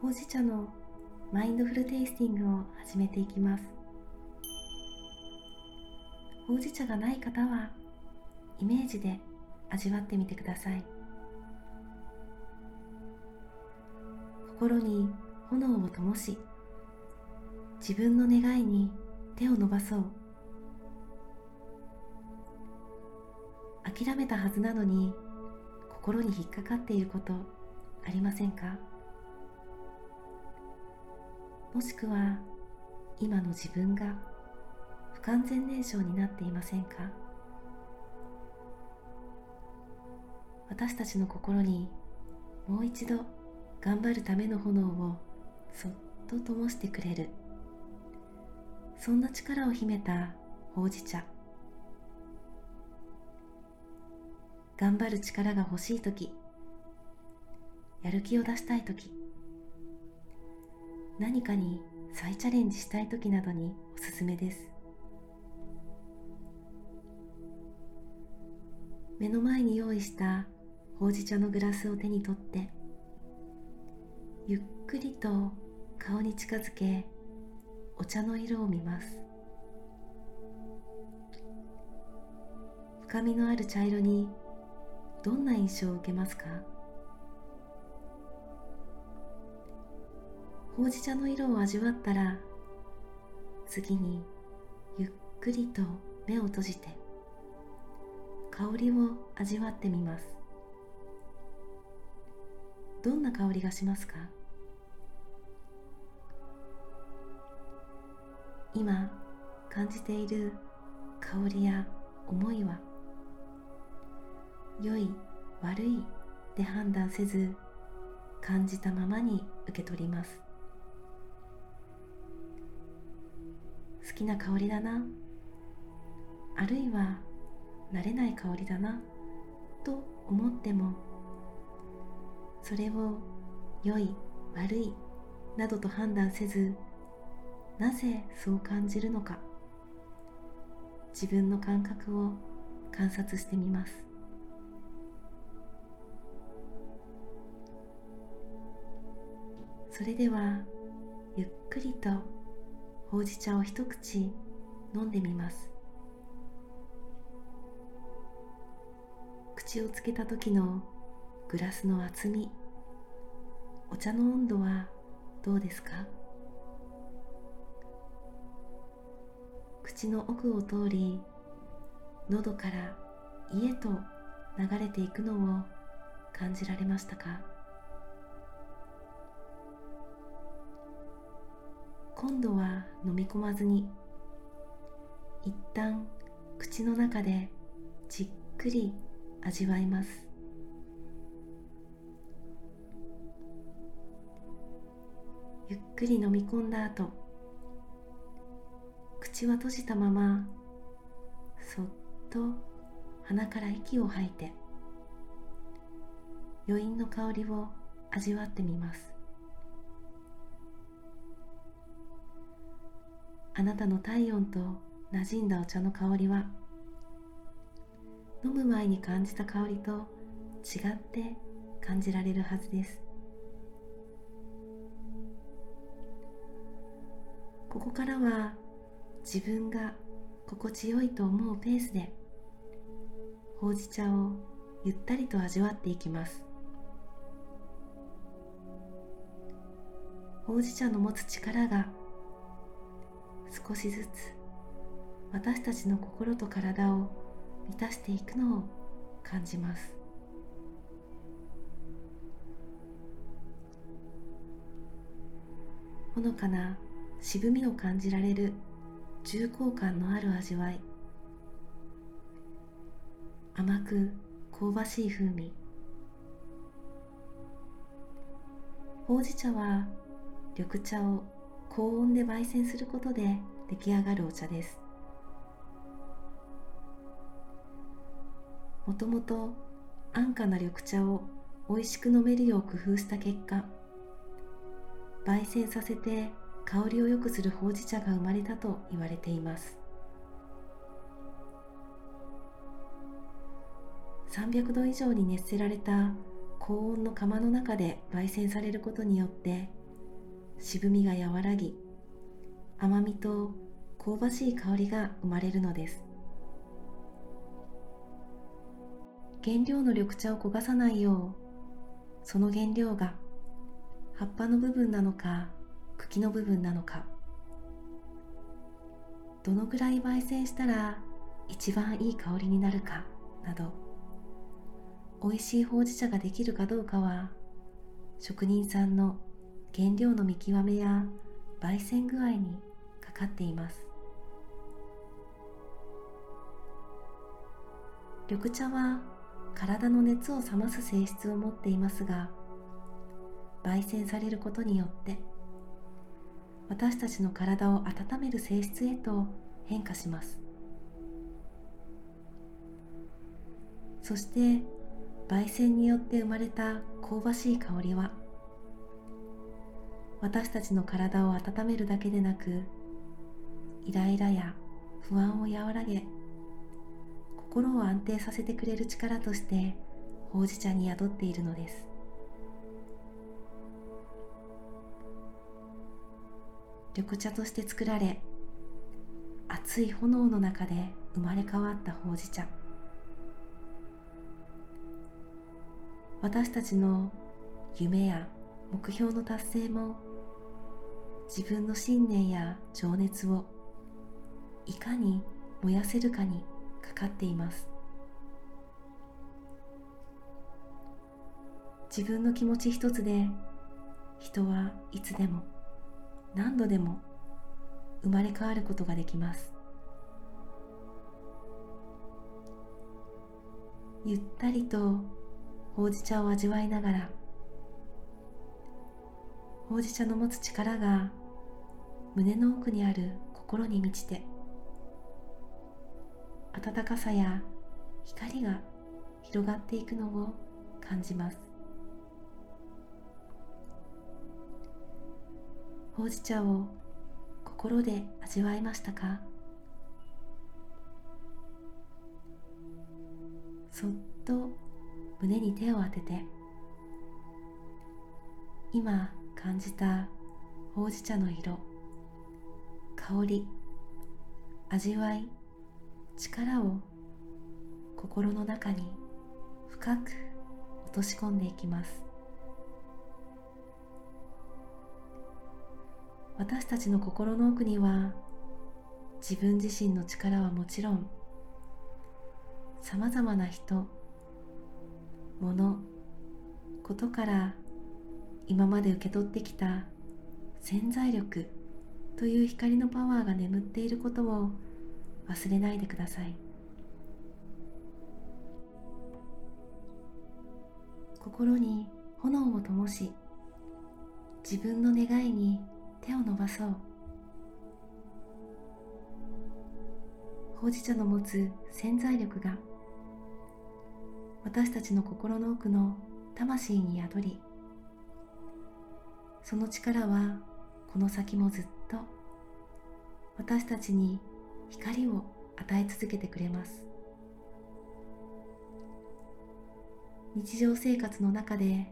ほうじ茶のマインドフルテイスティングを始めていきます。ほうじ茶がない方はイメージで味わってみてください。心に炎を灯し自分の願いに手を伸ばそう。諦めたはずなのに心に引っかかっていることありませんか？もしくは今の自分が不完全燃焼になっていませんか？私たちの心にもう一度頑張るための炎をそっと灯してくれる。そんな力を秘めたほうじ茶。頑張る力が欲しい時やる気を出したい時何かに再チャレンジしたい時などにおすすめです。目の前に用意したほうじ茶のグラスを手に取ってゆっくりと顔に近づけお茶の色を見ます。深みのある茶色にどんな印象を受けますか？ほうじ茶の色を味わったら次にゆっくりと目を閉じて香りを味わってみます。どんな香りがしますか？今感じている香りや思いは良い悪いで判断せず感じたままに受け取ります。きな香りだな。あるいは慣れない香りだなと思ってもそれを良い悪いなどと判断せずなぜそう感じるのか自分の感覚を観察してみます。それではゆっくりとほうじ茶を一口飲んでみます。口をつけた時のグラスの厚みお茶の温度はどうですか？口の奥を通り喉から胃へと流れていくのを感じられましたか？今度は飲み込まずに一旦口の中でじっくり味わいます。ゆっくり飲み込んだ後口は閉じたままそっと鼻から息を吐いて余韻の香りを味わってみます。あなたの体温と馴染んだお茶の香りは飲む前に感じた香りと違って感じられるはずです。ここからは自分が心地よいと思うペースでほうじ茶をゆったりと味わっていきます。ほうじ茶の持つ力が少しずつ私たちの心と体を満たしていくのを感じます。ほのかな渋みを感じられる重厚感のある味わい。甘く香ばしい風味。ほうじ茶は緑茶を高温で焙煎することで出来上がるお茶です。もともと安価な緑茶を美味しく飲めるよう工夫した結果焙煎させて香りを良くするほうじ茶が生まれたと言われています。300度以上に熱せられた高温の窯の中で焙煎されることによって渋みが和らぎ甘みと香ばしい香りが生まれるのです。原料の緑茶を焦がさないようその原料が葉っぱの部分なのか茎の部分なのかどのぐらい焙煎したら一番いい香りになるかなど美味しいほうじ茶ができるかどうかは職人さんの原料の見極めや焙煎具合にかかっています。緑茶は体の熱を冷ます性質を持っていますが焙煎されることによって私たちの体を温める性質へと変化します。そして焙煎によって生まれた香ばしい香りは私たちの体を温めるだけでなくイライラや不安を和らげ心を安定させてくれる力としてほうじ茶に宿っているのです。緑茶として作られ熱い炎の中で生まれ変わったほうじ茶。私たちの夢や目標の達成も自分の信念や情熱をいかに燃やせるかにかかっています。自分の気持ち一つで人はいつでも何度でも生まれ変わることができます。ゆったりとほうじ茶を味わいながらほうじ茶の持つ力が胸の奥にある心に満ちて温かさや光が広がっていくのを感じます。ほうじ茶を心で味わいましたか？そっと胸に手を当てて今感じたほうじ茶の色。香り味わい力を心の中に深く落とし込んでいきます。私たちの心の奥には自分自身の力はもちろんさまざまな人物ことから今まで受け取ってきた潜在力という光のパワーが眠っていることを忘れないでください。心に炎を灯し自分の願いに手を伸ばそう。ほうじ茶の持つ潜在力が私たちの心の奥の魂に宿りその力はこの先もずっと私たちに光を与え続けてくれます。日常生活の中で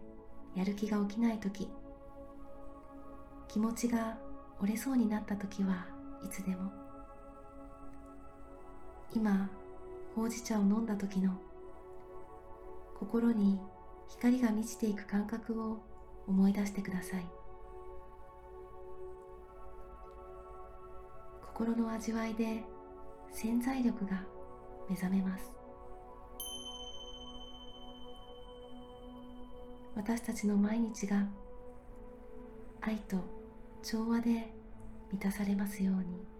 やる気が起きない時気持ちが折れそうになった時はいつでも。今ほうじ茶を飲んだ時の心に光が満ちていく感覚を思い出してください。心の味わいで潜在力が目覚めます私たちの毎日が愛と調和で満たされますように。